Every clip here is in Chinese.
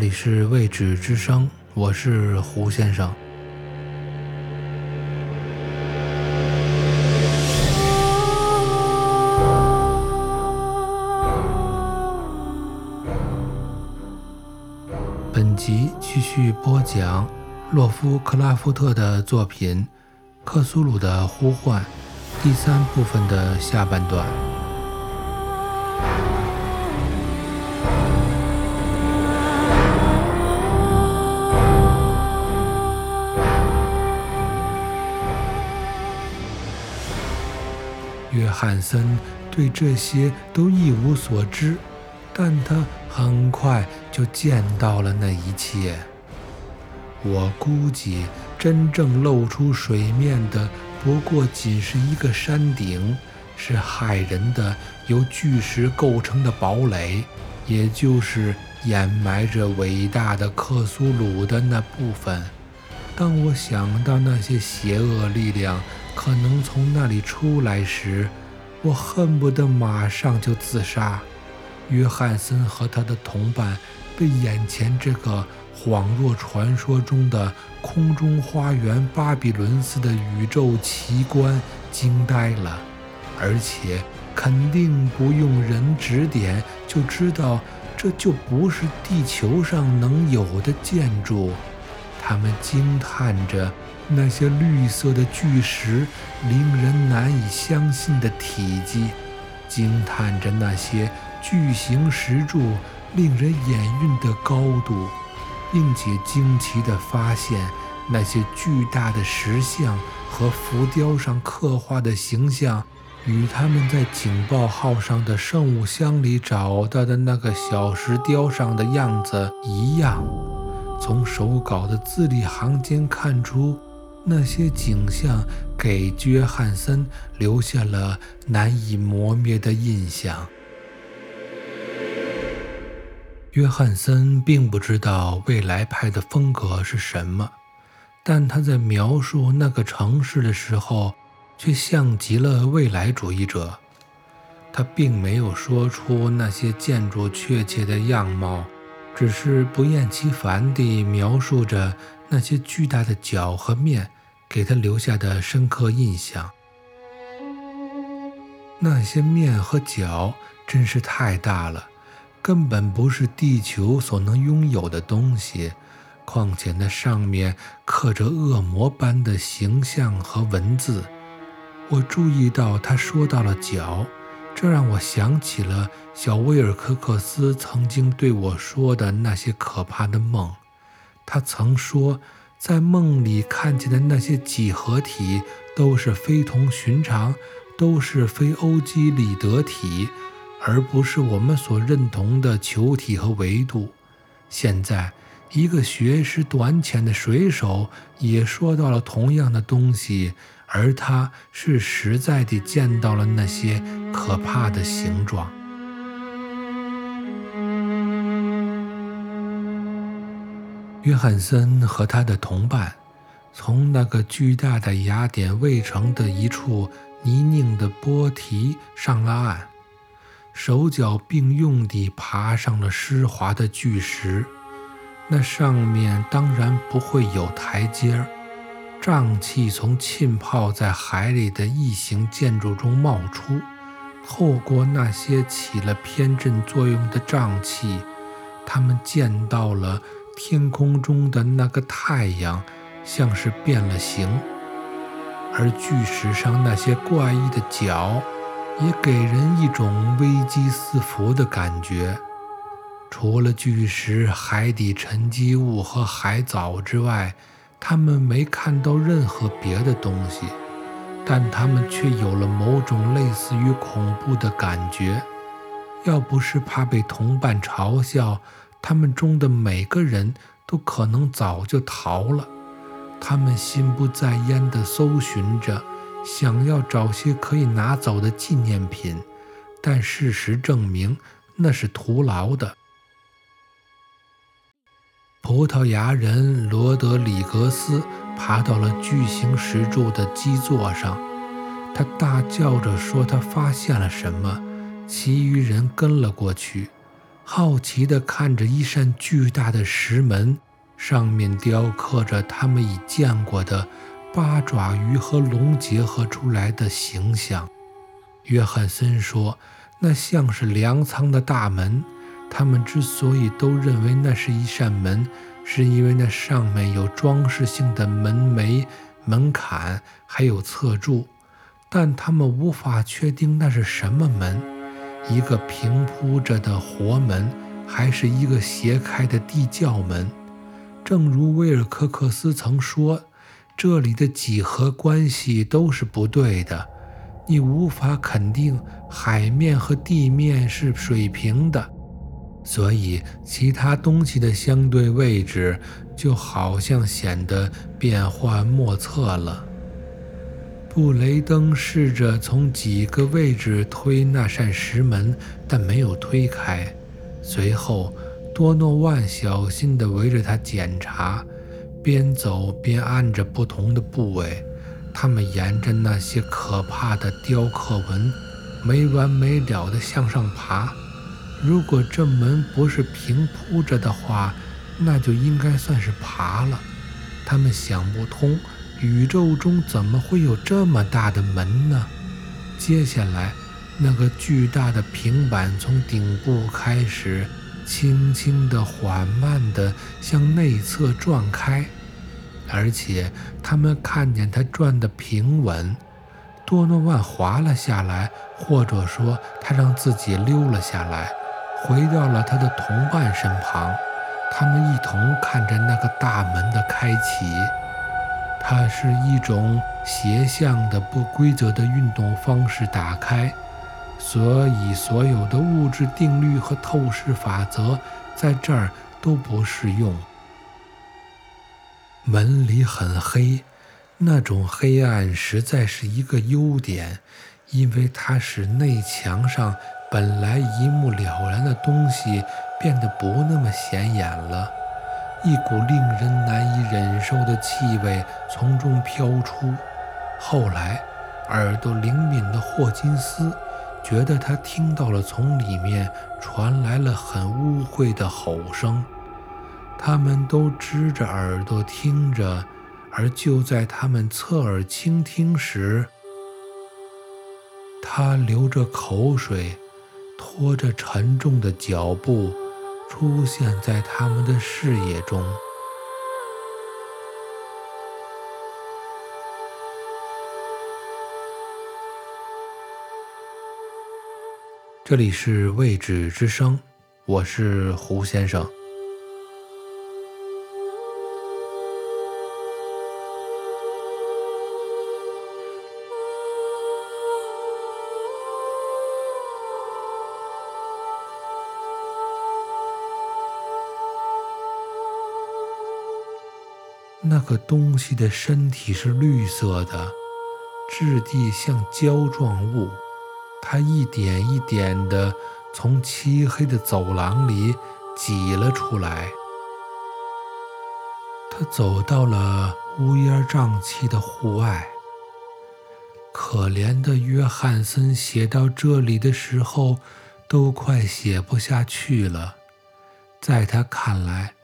这里是未知之声，我是胡先生。本集继续播讲洛夫克拉夫特的作品《克苏鲁的呼唤》第三部分的下半段。汉森对这些都一无所知，但他很快就见到了那一切。我估计，真正露出水面的不过仅是一个山顶，是骇人的由巨石构成的堡垒，也就是掩埋着伟大的克苏鲁的那部分。当我想到那些邪恶力量可能从那里出来时，我恨不得马上就自杀。约翰森和他的同伴被眼前这个恍若传说中的空中花园巴比伦似的宇宙奇观惊呆了，而且肯定不用人指点就知道，这就不是地球上能有的建筑。他们惊叹着那些绿色的巨石令人难以相信的体积，惊叹着那些巨型石柱令人眼晕的高度，并且惊奇地发现那些巨大的石像和浮雕上刻画的形象，与他们在警报号上的圣物箱里找到的那个小石雕上的样子一样。从手稿的字里行间看出，那些景象给约翰森留下了难以磨灭的印象。约翰森并不知道未来派的风格是什么，但他在描述那个城市的时候，却像极了未来主义者。他并没有说出那些建筑确切的样貌。只是不厌其烦地描述着那些巨大的角和面给他留下的深刻印象。那些面和角真是太大了，根本不是地球所能拥有的东西。况且那上面刻着恶魔般的形象和文字。我注意到他说到了角。这让我想起了小威尔科克斯曾经对我说的那些可怕的梦。他曾说，在梦里看见的那些几何体都是非同寻常，都是非欧几里得体，而不是我们所认同的球体和维度。现在，一个学识短浅的水手也说到了同样的东西。而他是实在地见到了那些可怕的形状。约翰森和他的同伴从那个巨大的雅典卫城的一处泥泞的坡堤上了岸，手脚并用地爬上了湿滑的巨石。那上面当然不会有台阶儿。瘴气从浸泡在海里的异形建筑中冒出，透过那些起了偏振作用的瘴气，他们见到了天空中的那个太阳，像是变了形。而巨石上那些怪异的角，也给人一种危机四伏的感觉。除了巨石、海底沉积物和海藻之外，他们没看到任何别的东西，但他们却有了某种类似于恐怖的感觉。要不是怕被同伴嘲笑，他们中的每个人都可能早就逃了。他们心不在焉地搜寻着，想要找些可以拿走的纪念品，但事实证明那是徒劳的。葡萄牙人罗德里格斯爬到了巨型石柱的基座上，他大叫着说他发现了什么。其余人跟了过去。好奇地看着一扇巨大的石门，上面雕刻着他们已见过的八爪鱼和龙结合出来的形象。约翰森说：“那像是粮仓的大门。他们之所以都认为那是一扇门，是因为那上面有装饰性的门楣、门槛，还有侧柱。但他们无法确定那是什么门：一个平铺着的活门，还是一个斜开的地窖门？正如威尔科克斯曾说，这里的几何关系都是不对的。”你无法肯定海面和地面是水平的，所以其他东西的相对位置就好像显得变幻莫测了。布雷登试着从几个位置推那扇石门，但没有推开。随后，多诺万小心地围着他检查，边走边按着不同的部位。他们沿着那些可怕的雕刻纹，没完没了地向上爬。如果这门不是平铺着的话，那就应该算是爬了。他们想不通，宇宙中怎么会有这么大的门呢？接下来，那个巨大的平板从顶部开始，轻轻地、缓慢地向内侧转开。而且他们看见他转得平稳，多诺万滑了下来，或者说他让自己溜了下来，回到了他的同伴身旁。他们一同看着那个大门的开启，它是一种斜向的不规则的运动方式打开，所以所有的物质定律和透视法则在这儿都不适用。门里很黑，那种黑暗实在是一个优点，因为它使内墙上本来一目了然的东西变得不那么显眼了。一股令人难以忍受的气味从中飘出。后来，耳朵灵敏的霍金斯觉得他听到了从里面传来了很污秽的吼声。他们都支着耳朵听着，而就在他们侧耳倾听时，他流着口水，拖着沉重的脚步，出现在他们的视野中。这里是位置之声，我是胡先生。个东西的身体是绿色的，质地像胶状物。它一点一点地从漆黑的走廊里挤了出来。他走到了乌烟瘴气的户外。可怜的约翰森写到这里的时候，都快写不下去了。在他看来，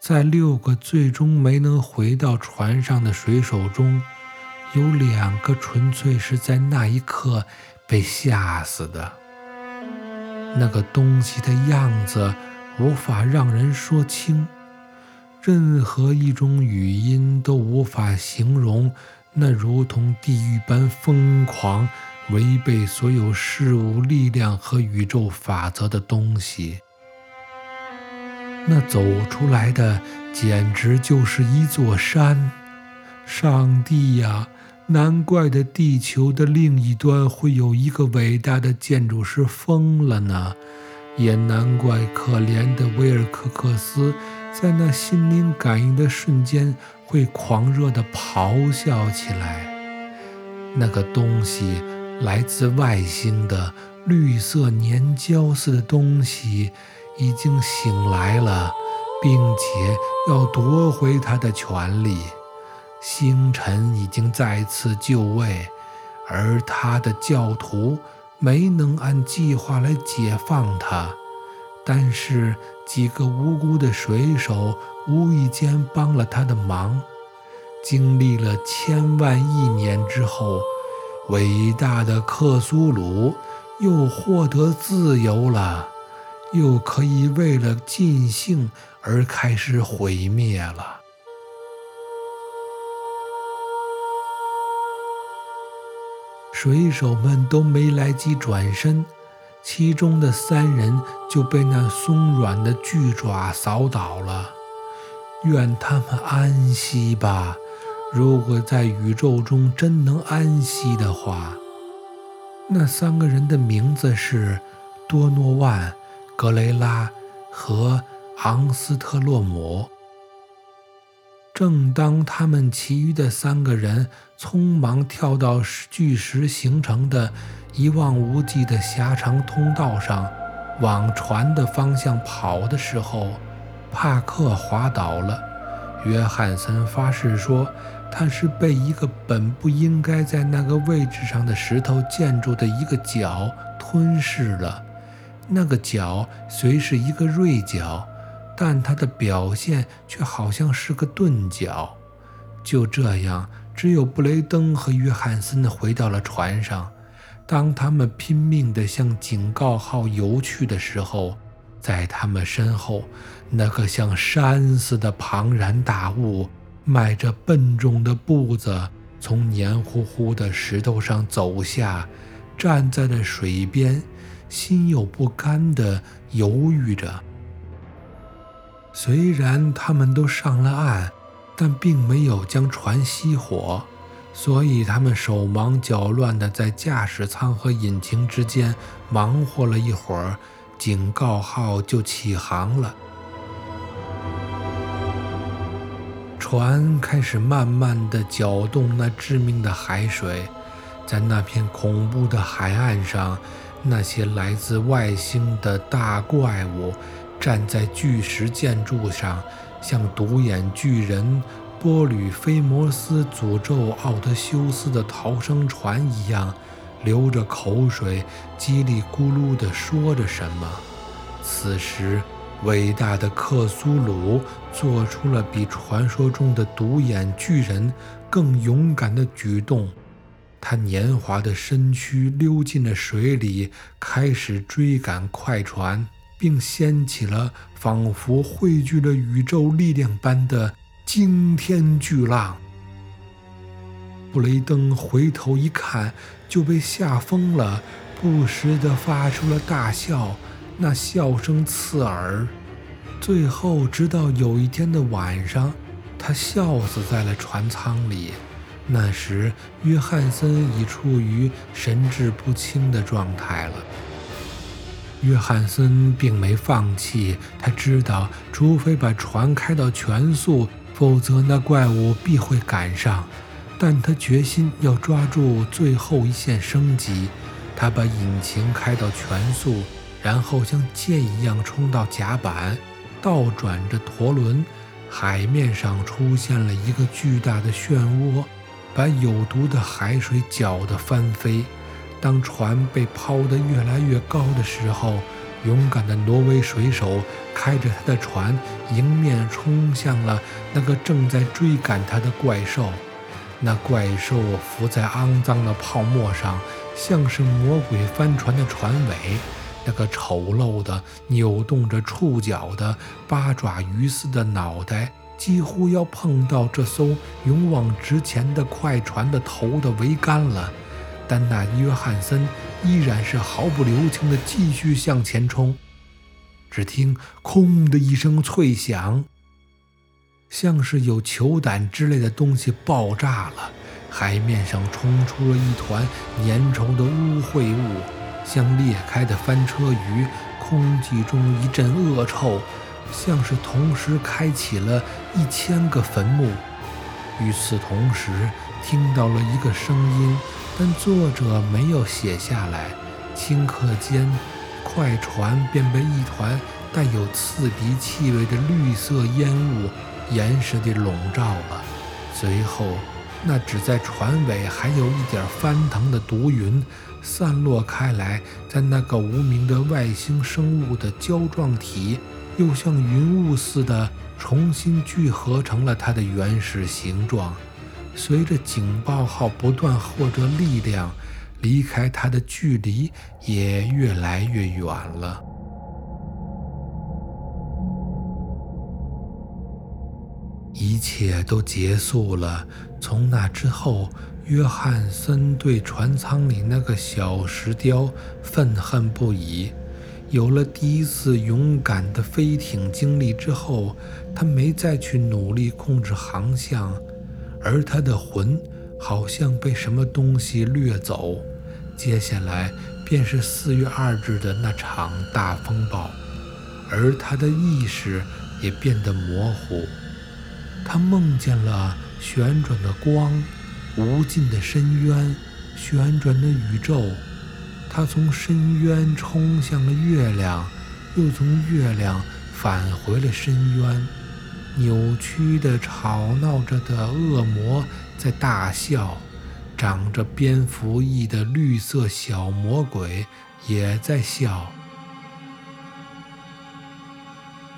在六个最终没能回到船上的水手中，有两个纯粹是在那一刻被吓死的。那个东西的样子无法让人说清，任何一种语音都无法形容那如同地狱般疯狂、违背所有事物力量和宇宙法则的东西。那走出来的简直就是一座山！上帝呀，难怪的地球的另一端会有一个伟大的建筑师疯了呢，也难怪可怜的威尔克克斯在那心灵感应的瞬间会狂热地咆哮起来。那个东西来自外星的绿色粘胶似的东西。已经醒来了，并且要夺回他的权利。星辰已经再次就位，而他的教徒没能按计划来解放他。但是几个无辜的水手无意间帮了他的忙。经历了千万亿年之后，伟大的克苏鲁又获得自由了，又可以为了尽兴而开始毁灭了。水手们都没来及转身，其中的三人就被那松软的巨爪扫倒了。愿他们安息吧。如果在宇宙中真能安息的话，那三个人的名字是多诺万、格雷拉和昂斯特洛姆。正当他们其余的三个人匆忙跳到巨石形成的一望无际的狭长通道上，往船的方向跑的时候，帕克滑倒了。约翰森发誓说。他是被一个本不应该在那个位置上的石头建筑的一个角吞噬了。那个角虽是一个锐角，但它的表现却好像是个钝角。就这样，只有布雷登和约翰森回到了船上。当他们拼命地向警告号游去的时候，在他们身后，那个像山似的庞然大物。迈着笨重的步子，从黏糊糊的石头上走下，站在了水边，心有不甘地犹豫着。虽然他们都上了岸，但并没有将船熄火，所以他们手忙脚乱地在驾驶舱和引擎之间忙活了一会儿，警告号就起航了。船开始慢慢地搅动那致命的海水，在那片恐怖的海岸上，那些来自外星的大怪物站在巨石建筑上，像独眼巨人波吕菲摩斯诅咒奥德修斯的逃生船一样，流着口水，叽里咕噜地说着什么。此时。伟大的克苏鲁做出了比传说中的独眼巨人更勇敢的举动，他年华的身躯溜进了水里，开始追赶快船，并掀起了仿佛汇聚了宇宙力量般的惊天巨浪。布雷登回头一看，就被吓疯了，不时地发出了大笑。那笑声刺耳，最后直到有一天的晚上，他笑死在了船舱里。那时，约翰森已处于神志不清的状态了。约翰森并没放弃，他知道，除非把船开到全速，否则那怪物必会赶上。但他决心要抓住最后一线生机。他把引擎开到全速。然后像箭一样冲到甲板，倒转着陀轮，海面上出现了一个巨大的漩涡，把有毒的海水搅得翻飞。当船被抛得越来越高的时候，勇敢的挪威水手开着他的船迎面冲向了那个正在追赶他的怪兽。那怪兽浮在肮脏的泡沫上，像是魔鬼帆船的船尾。那个丑陋的、扭动着触角的八爪鱼似的脑袋，几乎要碰到这艘勇往直前的快船的头的桅杆了。但那约翰森依然是毫不留情地继续向前冲。只听“空”的一声脆响，像是有球胆之类的东西爆炸了，海面上冲出了一团粘稠的污秽物。像裂开的翻车鱼，空气中一阵恶臭，像是同时开启了一千个坟墓。与此同时，听到了一个声音，但作者没有写下来。顷刻间，快船便被一团带有刺鼻气味的绿色烟雾严实地笼罩了。随后，那只在船尾还有一点翻腾的毒云散落开来，在那个无名的外星生物的胶状体，又像云雾似的重新聚合成了它的原始形状。随着警报号不断获得力量，离开它的距离也越来越远了。一切都结束了。从那之后，约翰森对船舱里那个小石雕愤恨不已。有了第一次勇敢的飞艇经历之后，他没再去努力控制航向，而他的魂好像被什么东西掠走。接下来便是四月二日的那场大风暴，而他的意识也变得模糊。他梦见了旋转的光，无尽的深渊，旋转的宇宙。他从深渊冲向了月亮，又从月亮返回了深渊。扭曲的、吵闹着的恶魔在大笑，长着蝙蝠翼的绿色小魔鬼也在笑。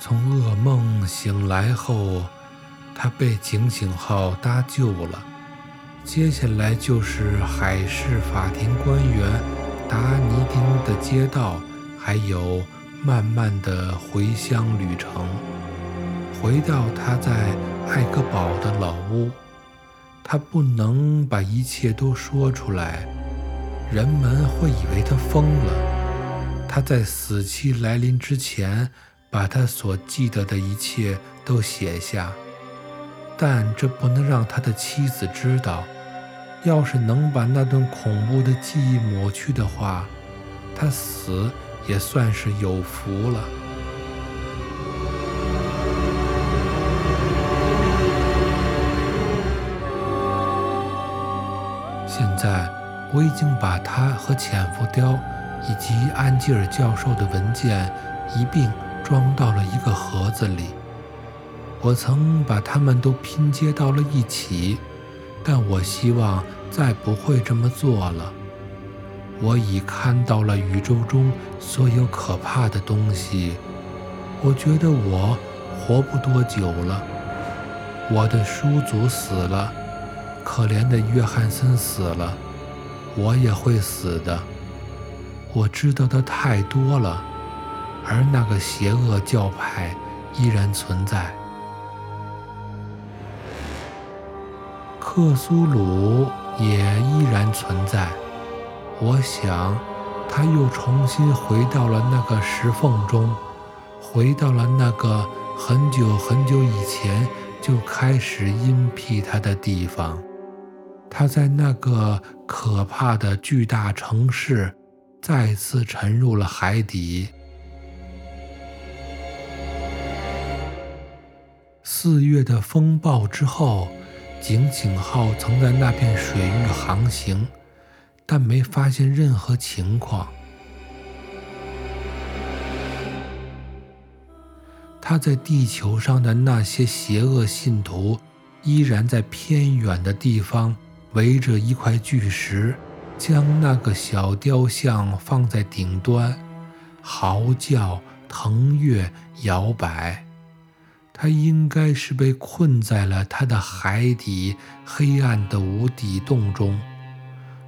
从噩梦醒来后。他被警醒号搭救了。接下来就是海事法庭官员达尼丁的街道，还有漫漫的回乡旅程。回到他在艾格堡的老屋，他不能把一切都说出来，人们会以为他疯了。他在死期来临之前，把他所记得的一切都写下。但这不能让他的妻子知道。要是能把那段恐怖的记忆抹去的话，他死也算是有福了。现在我已经把他和潜伏雕以及安吉尔教授的文件一并装到了一个盒子里。我曾把它们都拼接到了一起，但我希望再不会这么做了。我已看到了宇宙中所有可怕的东西。我觉得我活不多久了。我的叔祖死了，可怜的约翰森死了，我也会死的。我知道的太多了，而那个邪恶教派依然存在。克苏鲁也依然存在。我想，他又重新回到了那个石缝中，回到了那个很久很久以前就开始阴庇他的地方。他在那个可怕的巨大城市再次沉入了海底。四月的风暴之后。警醒号曾在那片水域航行，但没发现任何情况。他在地球上的那些邪恶信徒，依然在偏远的地方围着一块巨石，将那个小雕像放在顶端，嚎叫、腾跃、摇摆。他应该是被困在了他的海底黑暗的无底洞中，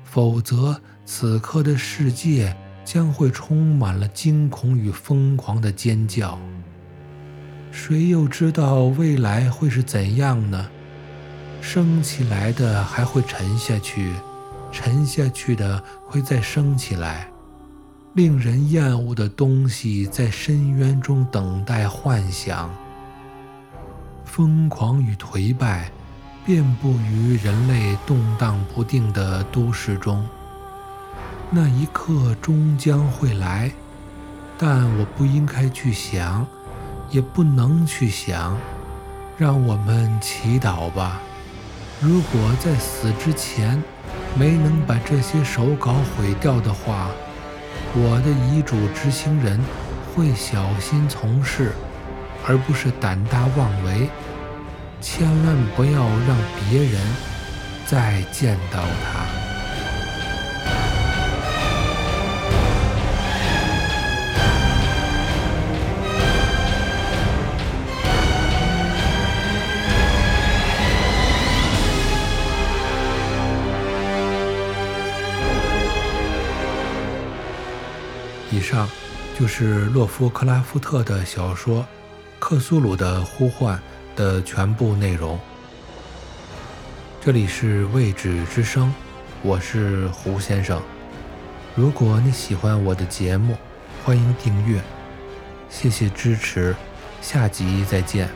否则此刻的世界将会充满了惊恐与疯狂的尖叫。谁又知道未来会是怎样呢？升起来的还会沉下去，沉下去的会再升起来。令人厌恶的东西在深渊中等待幻想。疯狂与颓败遍布于人类动荡不定的都市中。那一刻终将会来，但我不应该去想，也不能去想。让我们祈祷吧。如果在死之前没能把这些手稿毁掉的话，我的遗嘱执行人会小心从事。而不是胆大妄为，千万不要让别人，再见到他。以上就是洛夫克拉夫特的小说《克苏鲁的呼唤》的全部内容。这里是未知之声，我是胡先生。如果你喜欢我的节目，欢迎订阅，谢谢支持，下集再见。